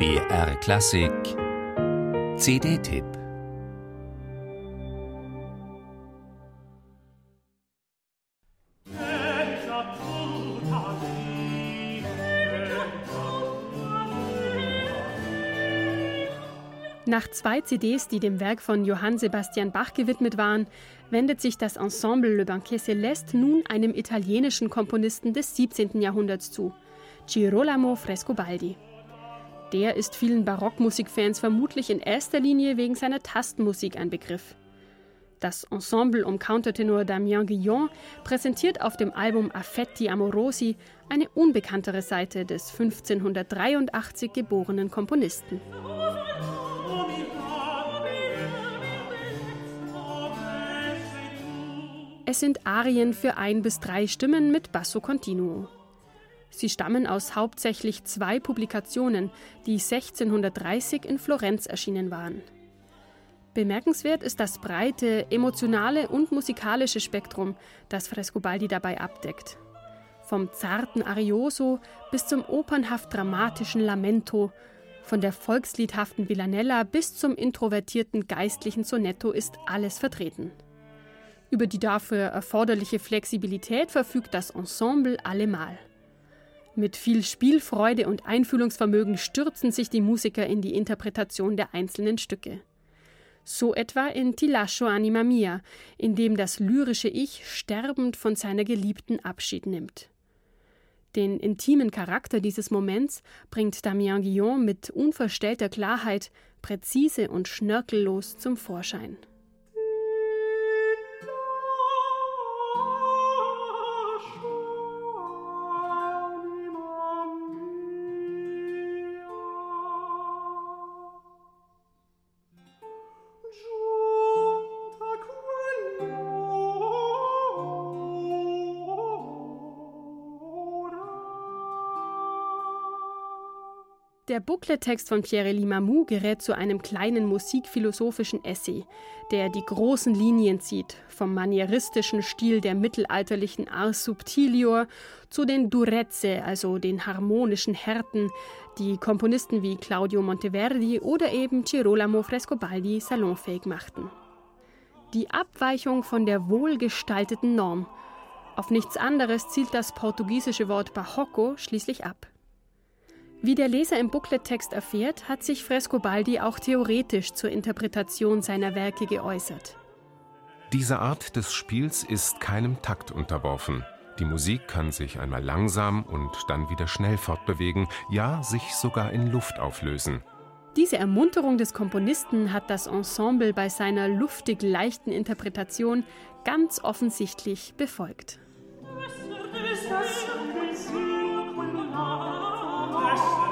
BR Klassik CD-Tipp Nach zwei CDs, die dem Werk von Johann Sebastian Bach gewidmet waren, wendet sich das Ensemble Le Banquet Céleste nun einem italienischen Komponisten des 17. Jahrhunderts zu, Girolamo Frescobaldi. Der ist vielen Barockmusikfans vermutlich in erster Linie wegen seiner Tastenmusik ein Begriff. Das Ensemble um Countertenor Damien Guillon präsentiert auf dem Album Affetti Amorosi eine unbekanntere Seite des 1583 geborenen Komponisten. Es sind Arien für ein bis drei Stimmen mit Basso Continuo. Sie stammen aus hauptsächlich zwei Publikationen, die 1630 in Florenz erschienen waren. Bemerkenswert ist das breite, emotionale und musikalische Spektrum, das Frescobaldi dabei abdeckt. Vom zarten Arioso bis zum opernhaft dramatischen Lamento, von der volksliedhaften Villanella bis zum introvertierten geistlichen Sonetto ist alles vertreten. Über die dafür erforderliche Flexibilität verfügt das Ensemble allemal. Mit viel Spielfreude und Einfühlungsvermögen stürzen sich die Musiker in die Interpretation der einzelnen Stücke. So etwa in Ti lascio anima mia, in dem das lyrische Ich sterbend von seiner Geliebten Abschied nimmt. Den intimen Charakter dieses Moments bringt Damien Guillon mit unverstellter Klarheit, präzise und schnörkellos zum Vorschein. Der Booklet-Text von Pierre Limamou gerät zu einem kleinen musikphilosophischen Essay, der die großen Linien zieht, vom manieristischen Stil der mittelalterlichen Ars Subtilior zu den Durezze, also den harmonischen Härten, die Komponisten wie Claudio Monteverdi oder eben Girolamo Frescobaldi salonfähig machten. Die Abweichung von der wohlgestalteten Norm. Auf nichts anderes zielt das portugiesische Wort Barroco schließlich ab. Wie der Leser im Booklet-Text erfährt, hat sich Frescobaldi auch theoretisch zur Interpretation seiner Werke geäußert. Diese Art des Spiels ist keinem Takt unterworfen. Die Musik kann sich einmal langsam und dann wieder schnell fortbewegen, ja sich sogar in Luft auflösen. Diese Ermunterung des Komponisten hat das Ensemble bei seiner luftig leichten Interpretation ganz offensichtlich befolgt. bless